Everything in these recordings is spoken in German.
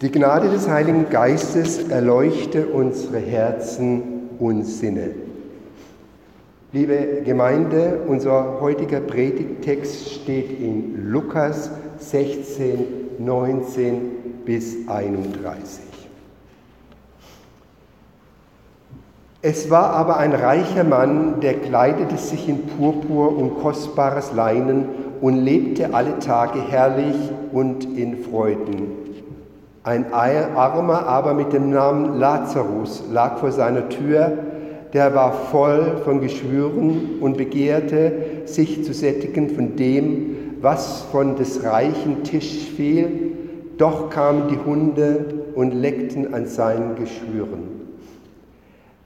Die Gnade des Heiligen Geistes erleuchte unsere Herzen und Sinne. Liebe Gemeinde, unser heutiger Predigtext steht in Lukas 16, 19 bis 31. Es war aber ein reicher Mann, der kleidete sich in Purpur und kostbares Leinen und lebte alle Tage herrlich und in Freuden. Ein Armer aber mit dem Namen Lazarus lag vor seiner Tür, der war voll von Geschwüren und begehrte, sich zu sättigen von dem, was von des reichen Tisch fiel, doch kamen die Hunde und leckten an seinen Geschwüren.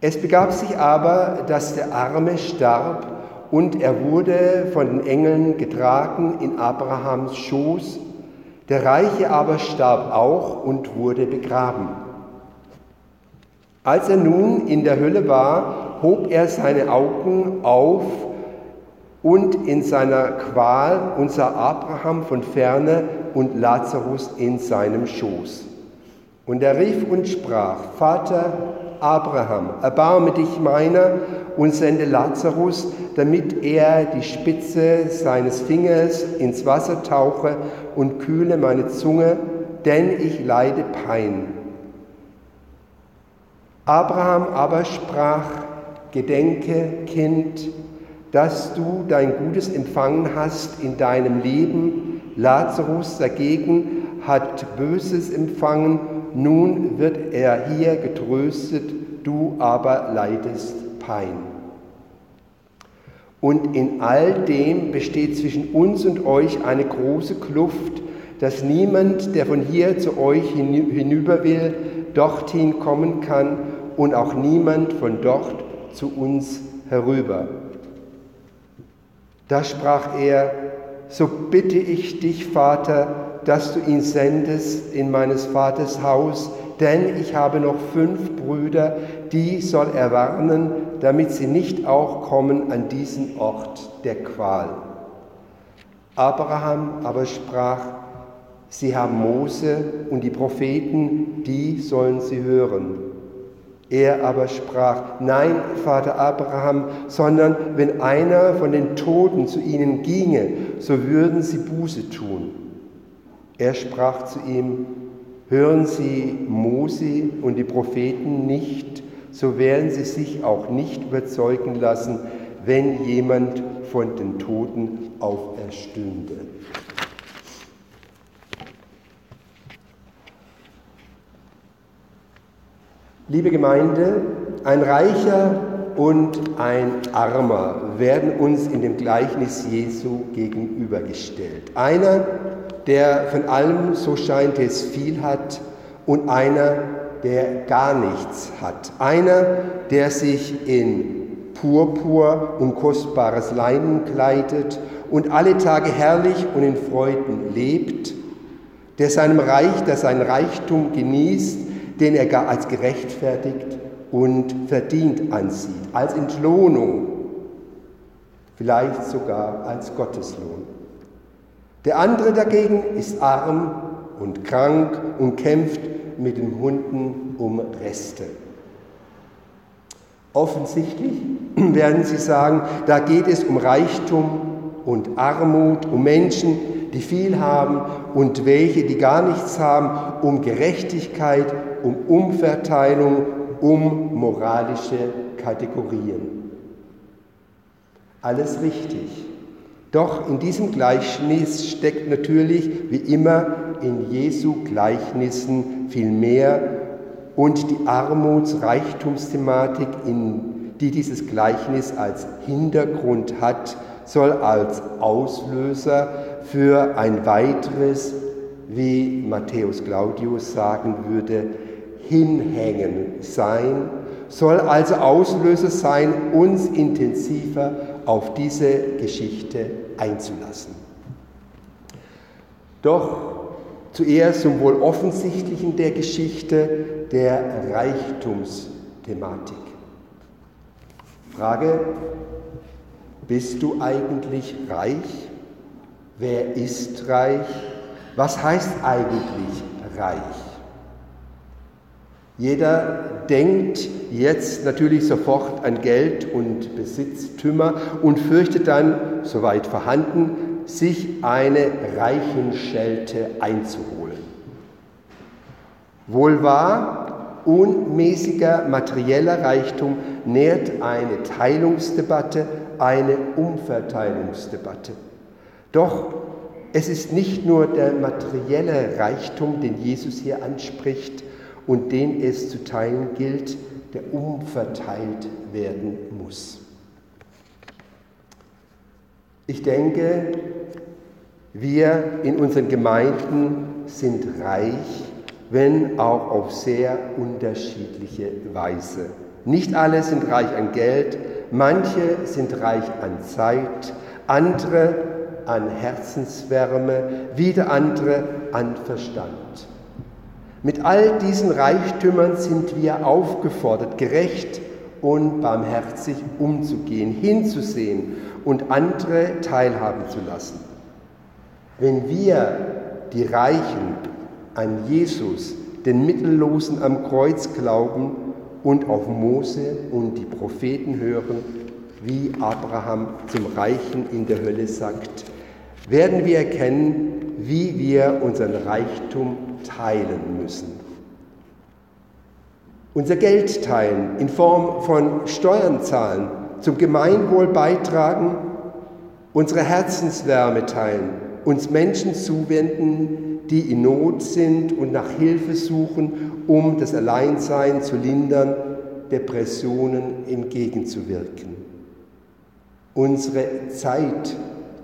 Es begab sich aber, dass der Arme starb und er wurde von den Engeln getragen in Abrahams Schoß der Reiche aber starb auch und wurde begraben. Als er nun in der Hölle war, hob er seine Augen auf und in seiner Qual und sah Abraham von ferne und Lazarus in seinem Schoß. Und er rief und sprach, Vater Abraham, erbarme dich meiner und sende Lazarus, damit er die Spitze seines Fingers ins Wasser tauche und kühle meine Zunge, denn ich leide Pein. Abraham aber sprach, Gedenke, Kind, dass du dein Gutes empfangen hast in deinem Leben. Lazarus dagegen hat Böses empfangen, nun wird er hier getröstet, du aber leidest Pein. Und in all dem besteht zwischen uns und euch eine große Kluft, dass niemand, der von hier zu euch hinüber will, dorthin kommen kann und auch niemand von dort zu uns herüber. Da sprach er, so bitte ich dich, Vater, dass du ihn sendest in meines Vaters Haus, denn ich habe noch fünf Brüder, die soll er warnen, damit sie nicht auch kommen an diesen Ort der Qual. Abraham aber sprach, sie haben Mose und die Propheten, die sollen sie hören. Er aber sprach, nein, Vater Abraham, sondern wenn einer von den Toten zu ihnen ginge, so würden sie Buße tun. Er sprach zu ihm, hören Sie Mose und die Propheten nicht, so werden sie sich auch nicht überzeugen lassen, wenn jemand von den Toten auferstünde. Liebe Gemeinde, ein Reicher und ein Armer werden uns in dem Gleichnis Jesu gegenübergestellt. Einer, der von allem, so scheint es, viel hat und einer, der gar nichts hat. Einer, der sich in Purpur und kostbares Leinen kleidet und alle Tage herrlich und in Freuden lebt, der seinem Reich, der sein Reichtum genießt, den er gar als gerechtfertigt und verdient ansieht, als Entlohnung, vielleicht sogar als Gotteslohn. Der andere dagegen ist arm und krank und kämpft mit den Hunden um Reste. Offensichtlich werden Sie sagen, da geht es um Reichtum und Armut, um Menschen, die viel haben und welche, die gar nichts haben, um Gerechtigkeit, um Umverteilung, um moralische Kategorien. Alles richtig. Doch in diesem Gleichnis steckt natürlich, wie immer in Jesu Gleichnissen, viel mehr und die Armuts-Reichtumsthematik, die dieses Gleichnis als Hintergrund hat, soll als Auslöser für ein weiteres, wie Matthäus Claudius sagen würde, Hinhängen sein, soll also Auslöser sein, uns intensiver auf diese Geschichte einzulassen. Doch zuerst zum wohl offensichtlichen der Geschichte, der Reichtumsthematik. Frage, bist du eigentlich reich? Wer ist reich? Was heißt eigentlich reich? Jeder denkt jetzt natürlich sofort an Geld und Besitztümer und fürchtet dann, soweit vorhanden, sich eine Reichenschelte einzuholen. Wohl wahr, unmäßiger materieller Reichtum nährt eine Teilungsdebatte, eine Umverteilungsdebatte. Doch es ist nicht nur der materielle Reichtum, den Jesus hier anspricht und den es zu teilen gilt, der umverteilt werden muss. Ich denke, wir in unseren Gemeinden sind reich, wenn auch auf sehr unterschiedliche Weise. Nicht alle sind reich an Geld, manche sind reich an Zeit, andere an Herzenswärme, wieder andere an Verstand. Mit all diesen Reichtümern sind wir aufgefordert, gerecht und barmherzig umzugehen, hinzusehen und andere teilhaben zu lassen. Wenn wir, die Reichen, an Jesus, den Mittellosen am Kreuz glauben und auf Mose und die Propheten hören, wie Abraham zum Reichen in der Hölle sagt, werden wir erkennen, wie wir unseren Reichtum teilen müssen. Unser Geld teilen in Form von Steuern zahlen, zum Gemeinwohl beitragen, unsere Herzenswärme teilen, uns Menschen zuwenden, die in Not sind und nach Hilfe suchen, um das Alleinsein zu lindern, Depressionen entgegenzuwirken. Unsere Zeit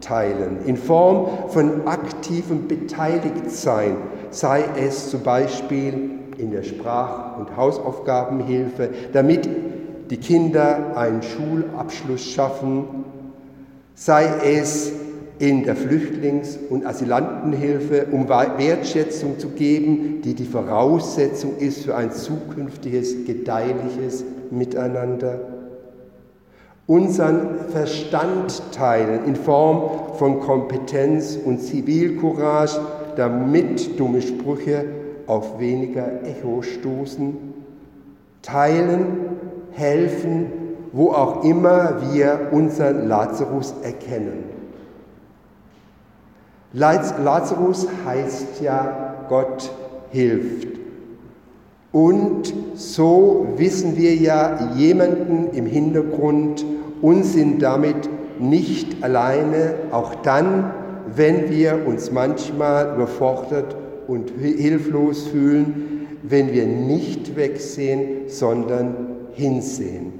teilen in Form von aktivem Beteiligtsein, sei es zum Beispiel in der Sprach- und Hausaufgabenhilfe, damit die Kinder einen Schulabschluss schaffen, sei es in der Flüchtlings- und Asylantenhilfe, um Wertschätzung zu geben, die die Voraussetzung ist für ein zukünftiges, gedeihliches Miteinander. Unseren Verstand teilen in Form von Kompetenz und Zivilcourage, damit dumme Sprüche auf weniger Echo stoßen. Teilen, helfen, wo auch immer wir unseren Lazarus erkennen. Lazarus heißt ja, Gott hilft. Und so wissen wir ja jemanden im Hintergrund und sind damit nicht alleine, auch dann, wenn wir uns manchmal überfordert und hilflos fühlen, wenn wir nicht wegsehen, sondern hinsehen.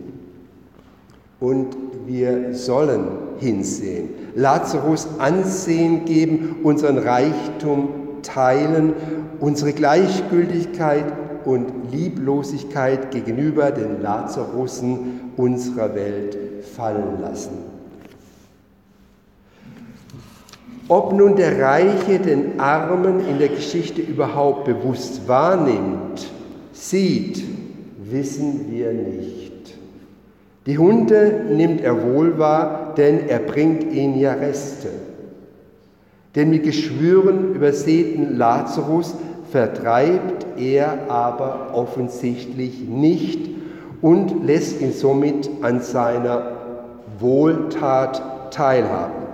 Und wir sollen hinsehen. Lazarus Ansehen geben, unseren Reichtum teilen, unsere Gleichgültigkeit und Lieblosigkeit gegenüber den Lazarussen unserer Welt fallen lassen. Ob nun der Reiche den Armen in der Geschichte überhaupt bewusst wahrnimmt, sieht, wissen wir nicht. Die Hunde nimmt er wohl wahr, denn er bringt ihnen ja Reste. Den mit Geschwüren übersäten Lazarus vertreibt er aber offensichtlich nicht und lässt ihn somit an seiner Wohltat teilhaben.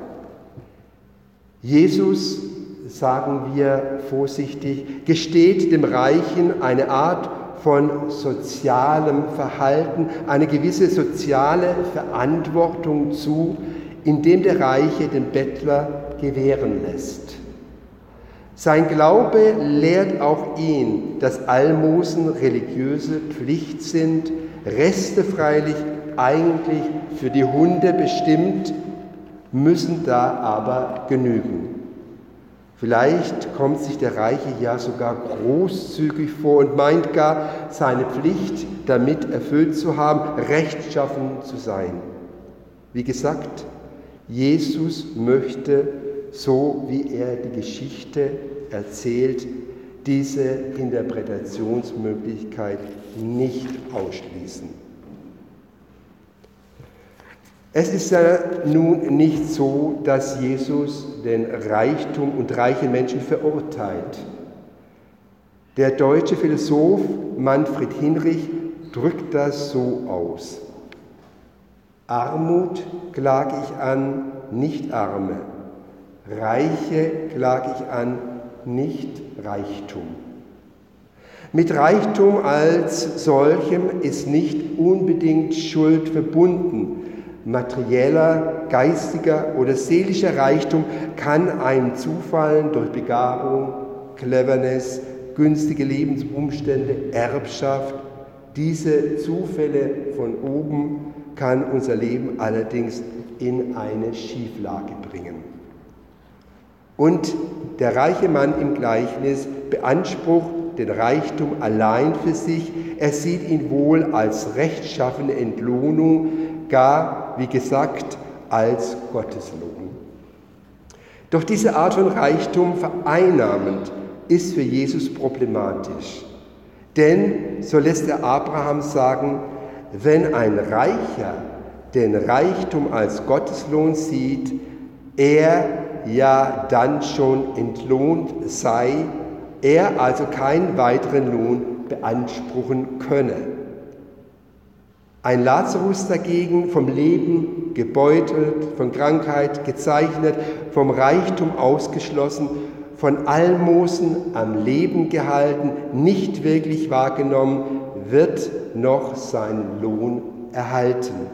Jesus, sagen wir vorsichtig, gesteht dem Reichen eine Art von sozialem Verhalten, eine gewisse soziale Verantwortung zu, indem der Reiche den Bettler gewähren lässt. Sein Glaube lehrt auch ihn, dass Almosen religiöse Pflicht sind, Reste freilich eigentlich für die Hunde bestimmt, müssen da aber genügen. Vielleicht kommt sich der Reiche ja sogar großzügig vor und meint gar, seine Pflicht damit erfüllt zu haben, rechtschaffen zu sein. Wie gesagt, Jesus möchte, so wie er die Geschichte erzählt, diese Interpretationsmöglichkeit nicht ausschließen. Es ist ja nun nicht so, dass Jesus den Reichtum und reichen Menschen verurteilt. Der deutsche Philosoph Manfred Hinrich drückt das so aus. Armut klage ich an, nicht Arme. Reiche klage ich an, nicht Reichtum. Mit Reichtum als solchem ist nicht unbedingt Schuld verbunden. Materieller, geistiger oder seelischer Reichtum kann einem zufallen durch Begabung, Cleverness, günstige Lebensumstände, Erbschaft. Diese Zufälle von oben kann unser Leben allerdings in eine Schieflage bringen. Und der reiche Mann im Gleichnis beansprucht den Reichtum allein für sich. Er sieht ihn wohl als rechtschaffene Entlohnung, gar, wie gesagt, als Gotteslohn. Doch diese Art von Reichtum vereinnahmend ist für Jesus problematisch. Denn, so lässt er Abraham sagen, wenn ein Reicher den Reichtum als Gotteslohn sieht, er ja dann schon entlohnt sei, er also keinen weiteren Lohn beanspruchen könne. Ein Lazarus dagegen, vom Leben gebeutelt, von Krankheit gezeichnet, vom Reichtum ausgeschlossen, von Almosen am Leben gehalten, nicht wirklich wahrgenommen, wird noch seinen Lohn erhalten.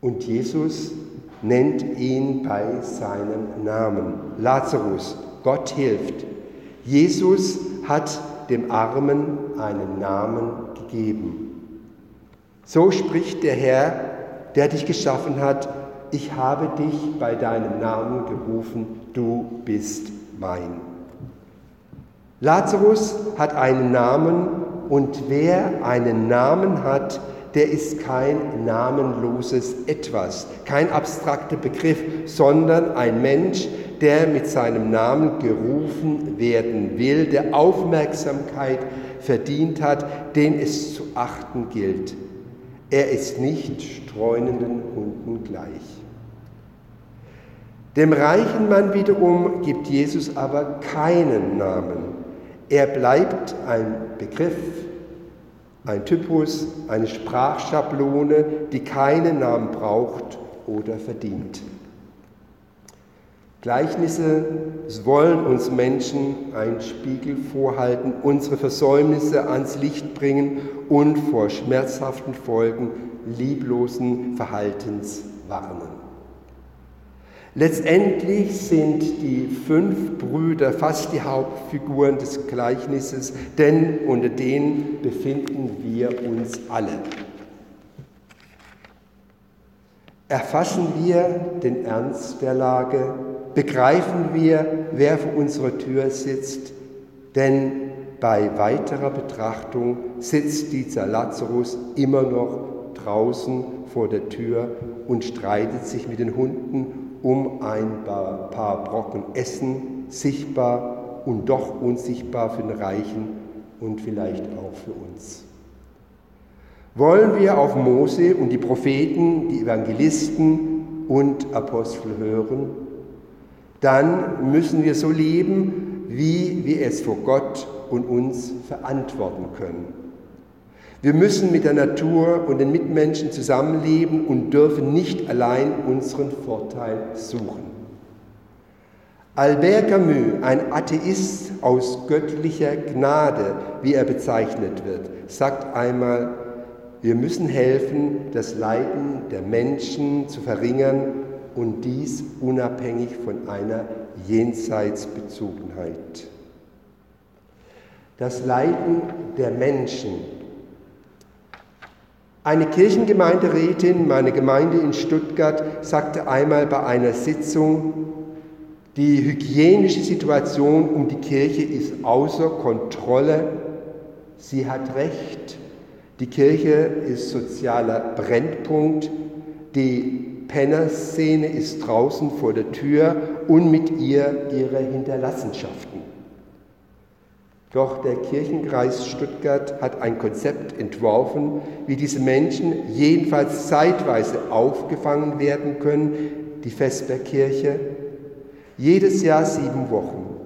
Und Jesus nennt ihn bei seinem Namen. Lazarus, Gott hilft. Jesus hat dem Armen einen Namen gegeben. So spricht der Herr, der dich geschaffen hat, ich habe dich bei deinem Namen gerufen, du bist mein. Lazarus hat einen Namen und wer einen Namen hat, der ist kein namenloses Etwas, kein abstrakter Begriff, sondern ein Mensch, der mit seinem Namen gerufen werden will, der Aufmerksamkeit verdient hat, den es zu achten gilt. Er ist nicht streunenden Hunden gleich. Dem reichen Mann wiederum gibt Jesus aber keinen Namen. Er bleibt ein Begriff, ein Typus, eine Sprachschablone, die keinen Namen braucht oder verdient. Gleichnisse wollen uns Menschen einen Spiegel vorhalten, unsere Versäumnisse ans Licht bringen und vor schmerzhaften Folgen lieblosen Verhaltens warnen. Letztendlich sind die fünf Brüder fast die Hauptfiguren des Gleichnisses, denn unter denen befinden wir uns alle. Erfassen wir den Ernst der Lage, begreifen wir, wer vor unserer Tür sitzt, denn bei weiterer Betrachtung sitzt dieser Lazarus immer noch draußen vor der Tür und streitet sich mit den Hunden um ein paar Brocken Essen, sichtbar und doch unsichtbar für den Reichen und vielleicht auch für uns. Wollen wir auf Mose und die Propheten, die Evangelisten und Apostel hören, dann müssen wir so leben, wie wir es vor Gott und uns verantworten können. Wir müssen mit der Natur und den Mitmenschen zusammenleben und dürfen nicht allein unseren Vorteil suchen. Albert Camus, ein Atheist aus göttlicher Gnade, wie er bezeichnet wird, sagt einmal, wir müssen helfen, das Leiden der Menschen zu verringern und dies unabhängig von einer Jenseitsbezogenheit. Das Leiden der Menschen eine Kirchengemeinderätin meiner Gemeinde in Stuttgart sagte einmal bei einer Sitzung, die hygienische Situation um die Kirche ist außer Kontrolle. Sie hat recht. Die Kirche ist sozialer Brennpunkt. Die Pennerszene ist draußen vor der Tür und mit ihr ihre Hinterlassenschaften. Doch der Kirchenkreis Stuttgart hat ein Konzept entworfen, wie diese Menschen jedenfalls zeitweise aufgefangen werden können, die Vesperkirche, jedes Jahr sieben Wochen.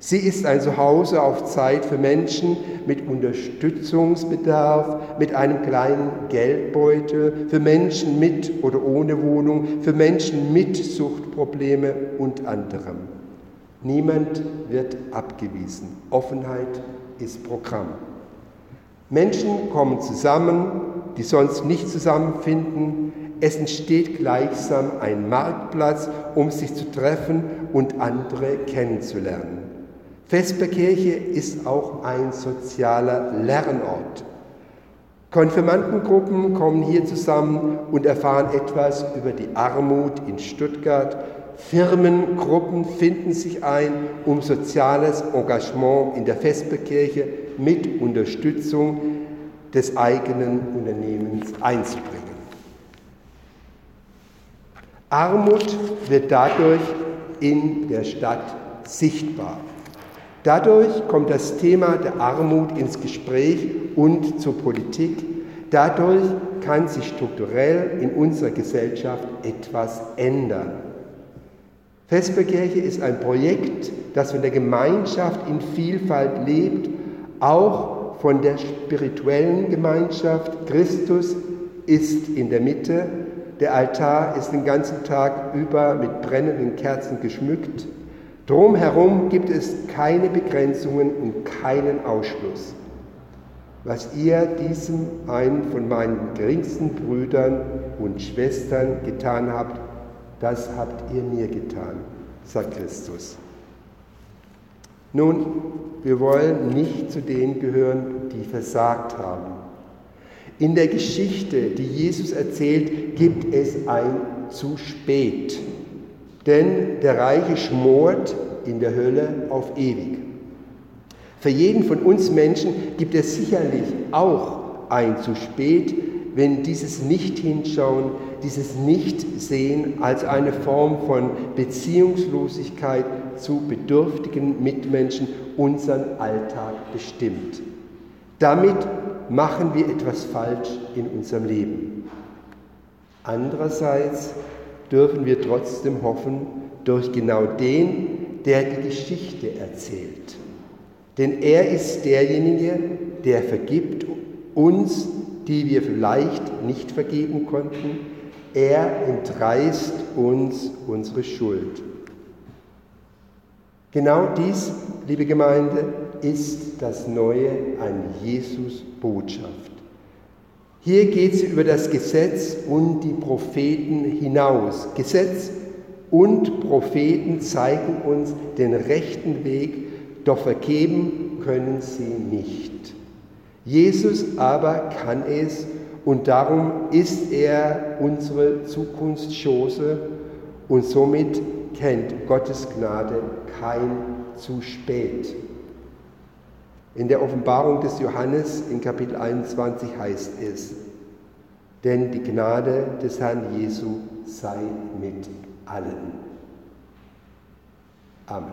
Sie ist ein Zuhause auf Zeit für Menschen mit Unterstützungsbedarf, mit einem kleinen Geldbeutel, für Menschen mit oder ohne Wohnung, für Menschen mit Suchtprobleme und anderem. Niemand wird abgewiesen. Offenheit ist Programm. Menschen kommen zusammen, die sonst nicht zusammenfinden. Es entsteht gleichsam ein Marktplatz, um sich zu treffen und andere kennenzulernen. Vesperkirche ist auch ein sozialer Lernort. Konfirmandengruppen kommen hier zusammen und erfahren etwas über die Armut in Stuttgart. Firmengruppen finden sich ein, um soziales Engagement in der Vesperkirche mit Unterstützung des eigenen Unternehmens einzubringen. Armut wird dadurch in der Stadt sichtbar. Dadurch kommt das Thema der Armut ins Gespräch und zur Politik. Dadurch kann sich strukturell in unserer Gesellschaft etwas ändern. Vesperkirche ist ein Projekt, das von der Gemeinschaft in Vielfalt lebt, auch von der spirituellen Gemeinschaft. Christus ist in der Mitte, der Altar ist den ganzen Tag über mit brennenden Kerzen geschmückt. Drumherum gibt es keine Begrenzungen und keinen Ausschluss. Was ihr diesem einen von meinen geringsten Brüdern und Schwestern getan habt, das habt ihr mir getan, sagt Christus. Nun, wir wollen nicht zu denen gehören, die versagt haben. In der Geschichte, die Jesus erzählt, gibt es ein zu spät. Denn der Reiche schmort in der Hölle auf ewig. Für jeden von uns Menschen gibt es sicherlich auch ein zu spät, wenn dieses Nicht-Hinschauen, dieses Nicht-Sehen als eine Form von Beziehungslosigkeit zu bedürftigen Mitmenschen unseren Alltag bestimmt. Damit machen wir etwas falsch in unserem Leben. Andererseits dürfen wir trotzdem hoffen, durch genau den, der die Geschichte erzählt. Denn er ist derjenige, der vergibt uns, die wir vielleicht nicht vergeben konnten. Er entreißt uns unsere Schuld. Genau dies, liebe Gemeinde, ist das Neue an Jesus Botschaft. Hier geht es über das Gesetz und die Propheten hinaus. Gesetz und Propheten zeigen uns den rechten Weg, doch vergeben können sie nicht. Jesus aber kann es und darum ist er unsere Zukunftschance und somit kennt Gottes Gnade kein zu spät. In der Offenbarung des Johannes in Kapitel 21 heißt es, denn die Gnade des Herrn Jesu sei mit allen. Amen.